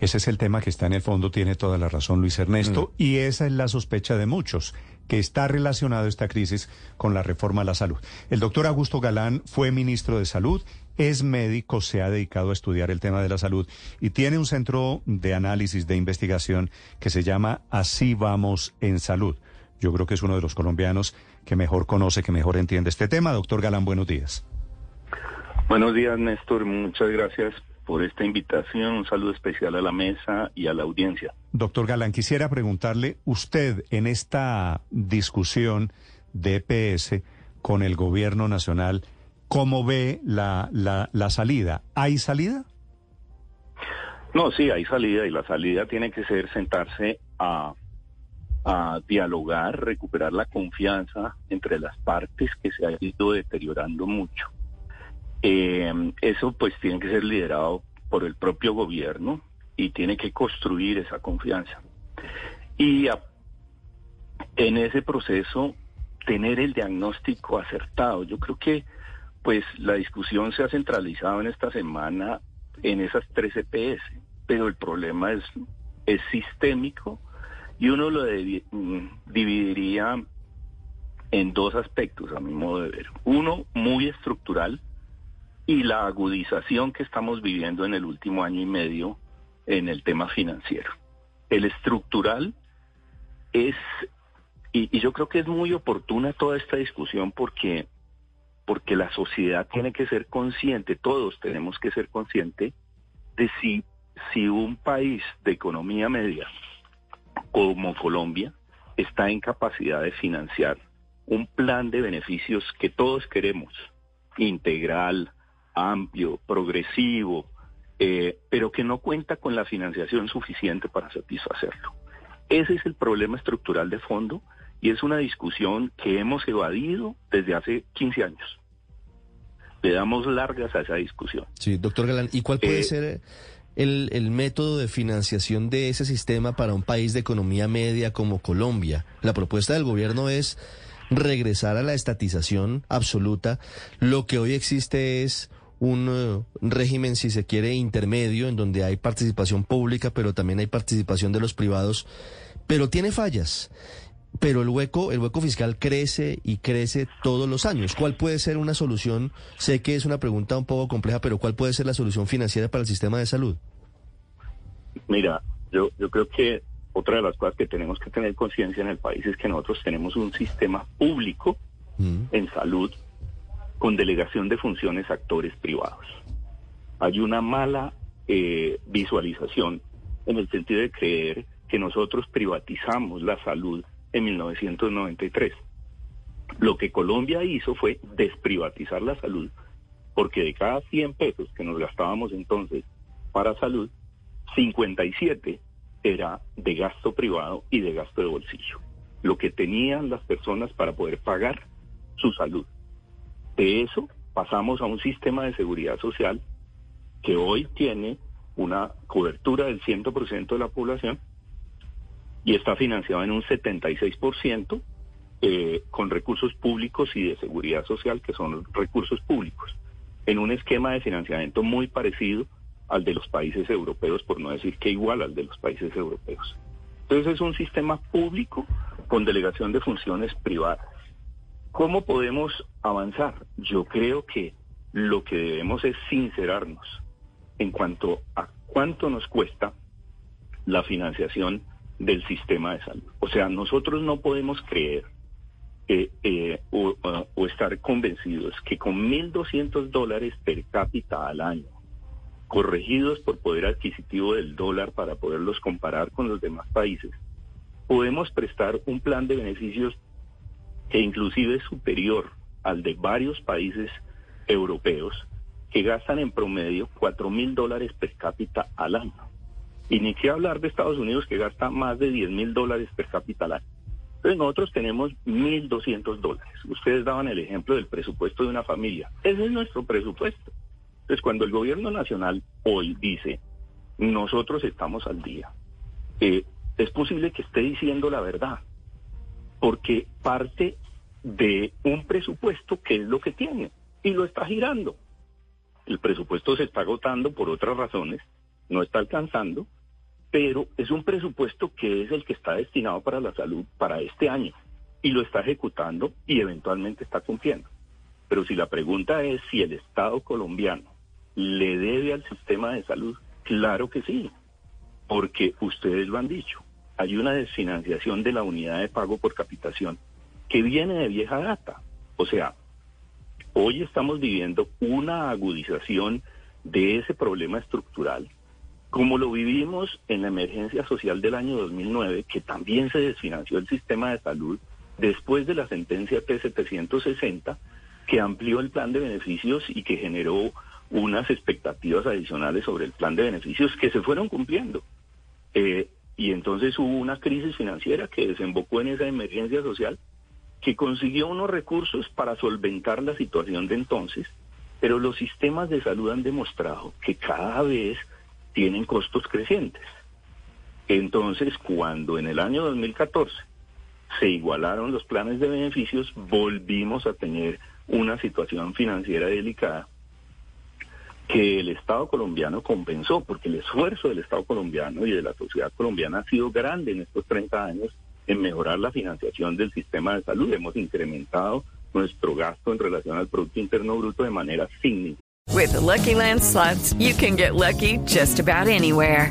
Ese es el tema que está en el fondo, tiene toda la razón Luis Ernesto, y esa es la sospecha de muchos que está relacionado esta crisis con la reforma a la salud. El doctor Augusto Galán fue ministro de Salud, es médico, se ha dedicado a estudiar el tema de la salud y tiene un centro de análisis, de investigación que se llama Así vamos en salud. Yo creo que es uno de los colombianos que mejor conoce, que mejor entiende este tema. Doctor Galán, buenos días. Buenos días, Néstor. Muchas gracias por esta invitación. Un saludo especial a la mesa y a la audiencia. Doctor Galán, quisiera preguntarle, usted en esta discusión de EPS con el gobierno nacional, ¿cómo ve la, la, la salida? ¿Hay salida? No, sí, hay salida y la salida tiene que ser sentarse a, a dialogar, recuperar la confianza entre las partes que se ha ido deteriorando mucho. Eh, eso pues tiene que ser liderado por el propio gobierno y tiene que construir esa confianza. Y en ese proceso tener el diagnóstico acertado. Yo creo que pues la discusión se ha centralizado en esta semana en esas tres EPS, pero el problema es, es sistémico y uno lo mm, dividiría en dos aspectos, a mi modo de ver. Uno, muy estructural, y la agudización que estamos viviendo en el último año y medio en el tema financiero. El estructural es, y, yo creo que es muy oportuna toda esta discusión porque, porque la sociedad tiene que ser consciente, todos tenemos que ser conscientes de si, si un país de economía media como Colombia está en capacidad de financiar un plan de beneficios que todos queremos, integral, amplio, progresivo, eh, pero que no cuenta con la financiación suficiente para satisfacerlo. Ese es el problema estructural de fondo y es una discusión que hemos evadido desde hace 15 años. Le damos largas a esa discusión. Sí, doctor Galán, ¿y cuál puede Eh, ser el, el método de financiación de ese sistema para un país de economía media como Colombia? La propuesta del gobierno es regresar a la estatización absoluta. Lo que hoy existe es un eh, régimen, si se quiere, intermedio, en donde hay participación pública, pero también hay participación de los privados, pero tiene fallas. Pero el hueco, el hueco fiscal crece y crece todos los años. ¿Cuál puede ser una solución? Sé que es una pregunta un poco compleja, pero ¿cuál puede ser la solución financiera para el sistema de salud? Mira, yo, yo creo que otra de las cosas que tenemos que tener conciencia en el país es que nosotros tenemos un sistema público Mm. en salud con delegación de funciones a actores privados. Hay una mala eh, visualización en el sentido de creer que nosotros privatizamos la salud en 1993. Lo que Colombia hizo fue desprivatizar la salud, porque de cada 100 pesos que nos gastábamos entonces para salud, 57 era de gasto privado y de gasto de bolsillo. Lo que tenían las personas para poder pagar su salud. De eso pasamos a un sistema de seguridad social que hoy tiene una cobertura del 100% de la población y está financiado en un 76% eh, con recursos públicos y de seguridad social, que son recursos públicos, en un esquema de financiamiento muy parecido al de los países europeos, por no decir que igual al de los países europeos. Entonces es un sistema público con delegación de funciones privadas. ¿Cómo podemos avanzar? Yo creo que lo que debemos es sincerarnos en cuanto a cuánto nos cuesta la financiación del sistema de salud. O sea, nosotros no podemos creer eh, o, o estar convencidos que con 1.200 dólares per cápita al año, corregidos por poder adquisitivo del dólar para poderlos comparar con los demás países, podemos prestar un plan de beneficios que inclusive es superior al de varios países europeos que gastan en promedio 4 mil dólares per cápita al año. Y ni qué hablar de Estados Unidos que gasta más de 10 mil dólares per cápita al año. Entonces nosotros tenemos 1.200 dólares. Ustedes daban el ejemplo del presupuesto de una familia. Ese es nuestro presupuesto. Entonces cuando el gobierno nacional hoy dice, nosotros estamos al día, eh, es posible que esté diciendo la verdad, porque parte de un presupuesto que es lo que tiene y lo está girando. El presupuesto se está agotando por otras razones, no está alcanzando, pero es un presupuesto que es el que está destinado para la salud para este año y lo está ejecutando y eventualmente está cumpliendo. Pero si la pregunta es si el Estado colombiano le debe al sistema de salud, claro que sí, porque ustedes lo han dicho, hay una desfinanciación de la unidad de pago por capitación que viene de vieja data. O sea, hoy estamos viviendo una agudización de ese problema estructural, como lo vivimos en la emergencia social del año 2009, que también se desfinanció el sistema de salud después de la sentencia T760, que amplió el plan de beneficios y que generó unas expectativas adicionales sobre el plan de beneficios que se fueron cumpliendo. Eh, y entonces hubo una crisis financiera que desembocó en esa emergencia social que consiguió unos recursos para solventar la situación de entonces, pero los sistemas de salud han demostrado que cada vez tienen costos crecientes. Entonces, cuando en el año 2014 se igualaron los planes de beneficios, volvimos a tener una situación financiera delicada que el Estado colombiano compensó, porque el esfuerzo del Estado colombiano y de la sociedad colombiana ha sido grande en estos 30 años en mejorar la financiación del sistema de salud. Hemos incrementado nuestro gasto en relación al Producto Interno Bruto de manera significativa. With the Lucky Land slots, you can get lucky just about anywhere.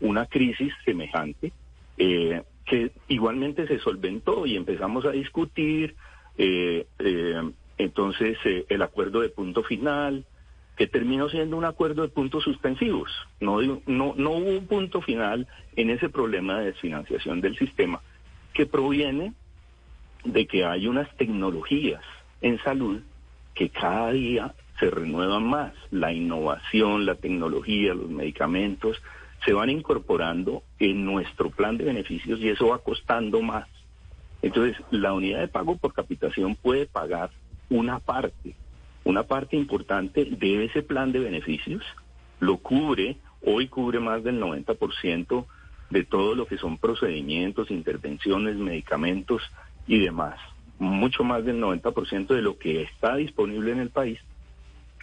una crisis semejante eh, que igualmente se solventó y empezamos a discutir eh, eh, entonces eh, el acuerdo de punto final que terminó siendo un acuerdo de puntos suspensivos. No, no, no hubo un punto final en ese problema de desfinanciación del sistema que proviene de que hay unas tecnologías en salud que cada día se renuevan más. La innovación, la tecnología, los medicamentos se van incorporando en nuestro plan de beneficios y eso va costando más. Entonces, la unidad de pago por capitación puede pagar una parte, una parte importante de ese plan de beneficios, lo cubre, hoy cubre más del 90% de todo lo que son procedimientos, intervenciones, medicamentos y demás. Mucho más del 90% de lo que está disponible en el país.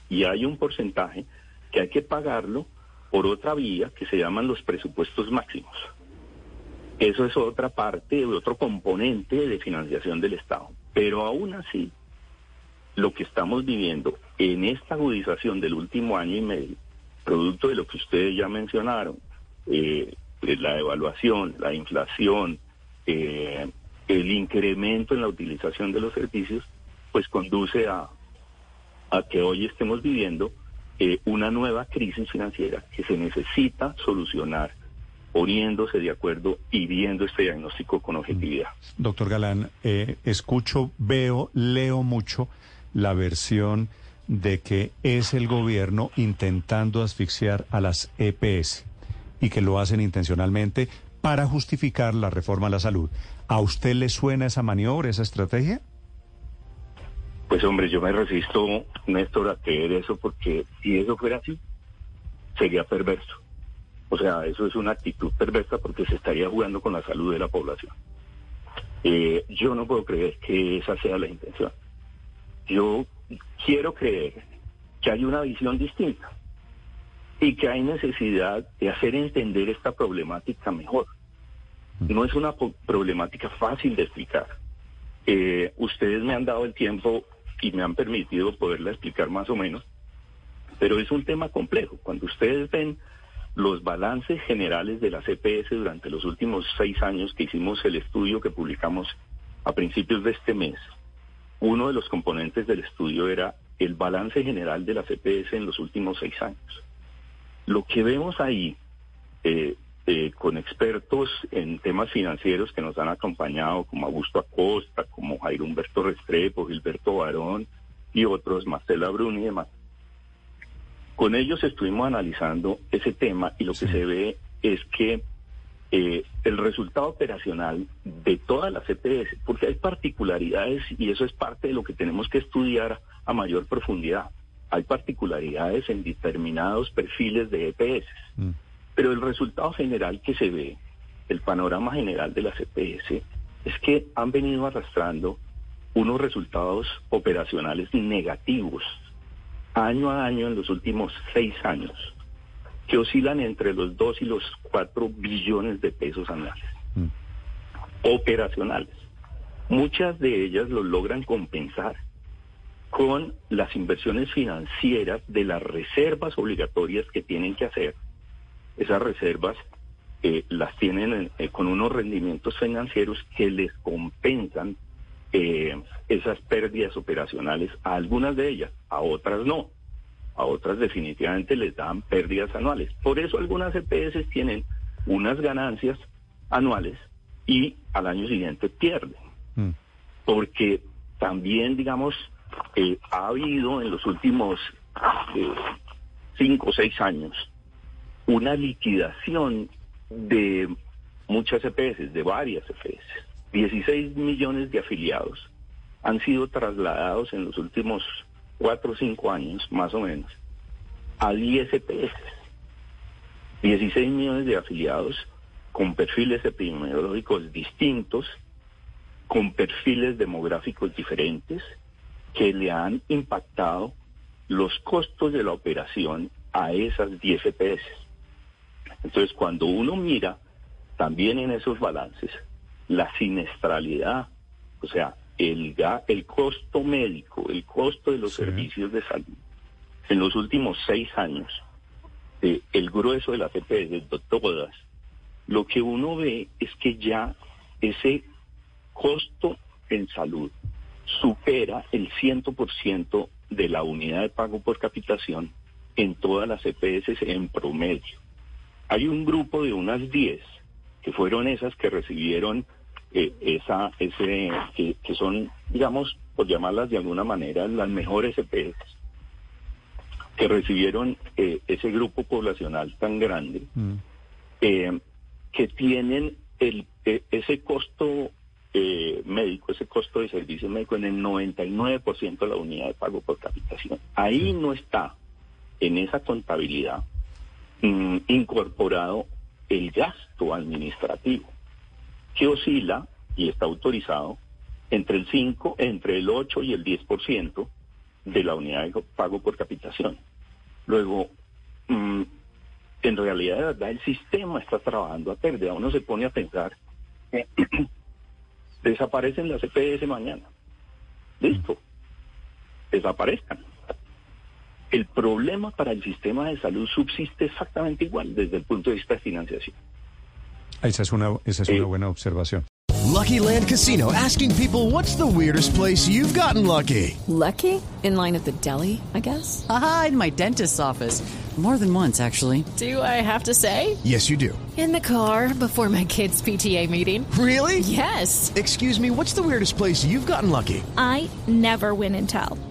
Y hay un porcentaje que hay que pagarlo por otra vía que se llaman los presupuestos máximos. Eso es otra parte, otro componente de financiación del Estado. Pero aún así, lo que estamos viviendo en esta agudización del último año y medio, producto de lo que ustedes ya mencionaron, eh, la evaluación, la inflación, eh, el incremento en la utilización de los servicios, pues conduce a, a que hoy estemos viviendo eh, una nueva crisis financiera que se necesita solucionar poniéndose de acuerdo y viendo este diagnóstico con objetividad. Doctor Galán, eh, escucho, veo, leo mucho la versión de que es el gobierno intentando asfixiar a las EPS y que lo hacen intencionalmente para justificar la reforma a la salud. ¿A usted le suena esa maniobra, esa estrategia? Pues hombre, yo me resisto, Néstor, a creer eso porque si eso fuera así, sería perverso. O sea, eso es una actitud perversa porque se estaría jugando con la salud de la población. Eh, yo no puedo creer que esa sea la intención. Yo quiero creer que hay una visión distinta y que hay necesidad de hacer entender esta problemática mejor. No es una problemática fácil de explicar. Eh, ustedes me han dado el tiempo y me han permitido poderla explicar más o menos. Pero es un tema complejo. Cuando ustedes ven los balances generales de la CPS durante los últimos seis años que hicimos el estudio que publicamos a principios de este mes, uno de los componentes del estudio era el balance general de la CPS en los últimos seis años. Lo que vemos ahí, eh, eh, con expertos en temas financieros que nos han acompañado, como Augusto Acosta, como Jairo Humberto Restrepo, Gilberto Barón y otros, Marcela Bruni y demás, con ellos estuvimos analizando ese tema y lo que se ve es que eh, el resultado operacional de todas las EPS, porque hay particularidades y eso es parte de lo que tenemos que estudiar a mayor profundidad. Hay particularidades en determinados perfiles de EPS, Mm. Pero el resultado general que se ve, el panorama general de las EPS, es que han venido arrastrando unos resultados operacionales negativos año a año en los últimos seis años, que oscilan entre los 2 y los 4 billones de pesos anuales, Mm. operacionales. Muchas de ellas lo logran compensar con las inversiones financieras de las reservas obligatorias que tienen que hacer. Esas reservas eh, las tienen eh, con unos rendimientos financieros que les compensan eh, esas pérdidas operacionales a algunas de ellas, a otras no. A otras definitivamente les dan pérdidas anuales. Por eso algunas EPS tienen unas ganancias anuales y al año siguiente pierden. Mm. Porque también, digamos, eh, ha habido en los últimos cinco o seis años una liquidación de muchas EPS, de varias EPS. 16 millones de afiliados han sido trasladados en los últimos cuatro o cinco años, más o menos, a 10 EPS. 16 millones de afiliados con perfiles epidemiológicos distintos, con perfiles demográficos diferentes, que le han impactado los costos de la operación a esas 10 EPS. Entonces, cuando uno mira también en esos balances la siniestralidad, o sea, el, el costo médico, el costo de los Sí. servicios de salud, en los últimos seis años, eh, el grueso de las EPS, de todas, lo que uno ve es que ya ese costo en salud supera el 100% de la unidad de pago por capitación en todas las EPS en promedio. Hay un grupo de unas 10 que fueron esas que recibieron eh, esa, ese, que, que son, digamos, por llamarlas de alguna manera, las mejores EPS, que recibieron eh, ese grupo poblacional tan grande, Mm. eh, que tienen el, eh, ese costo eh, médico, ese costo de servicio médico en el 99% de la unidad de pago por capitación. Ahí no está, en esa contabilidad, incorporado el gasto administrativo, que oscila y está autorizado entre el 5, entre el 8 y el 10% de la unidad de pago por capitación. Luego, mm, en realidad, verdad, el sistema está trabajando a pérdida. Uno se pone a pensar, desaparecen las EPS mañana. Listo, desaparezcan. El problema para el sistema de salud subsiste exactamente igual desde el punto de vista de financiación. Esa es una, esa es Eh, una buena observación. Lucky Land Casino asking people what's the weirdest place you've gotten lucky? Lucky? In line at the deli, I guess? Aha, in my dentist's office. More than once, actually. Do I have to say? Yes, you do. In the car before my kids' PTA meeting. Really? Yes. Excuse me, what's the weirdest place you've gotten lucky? I never win and tell.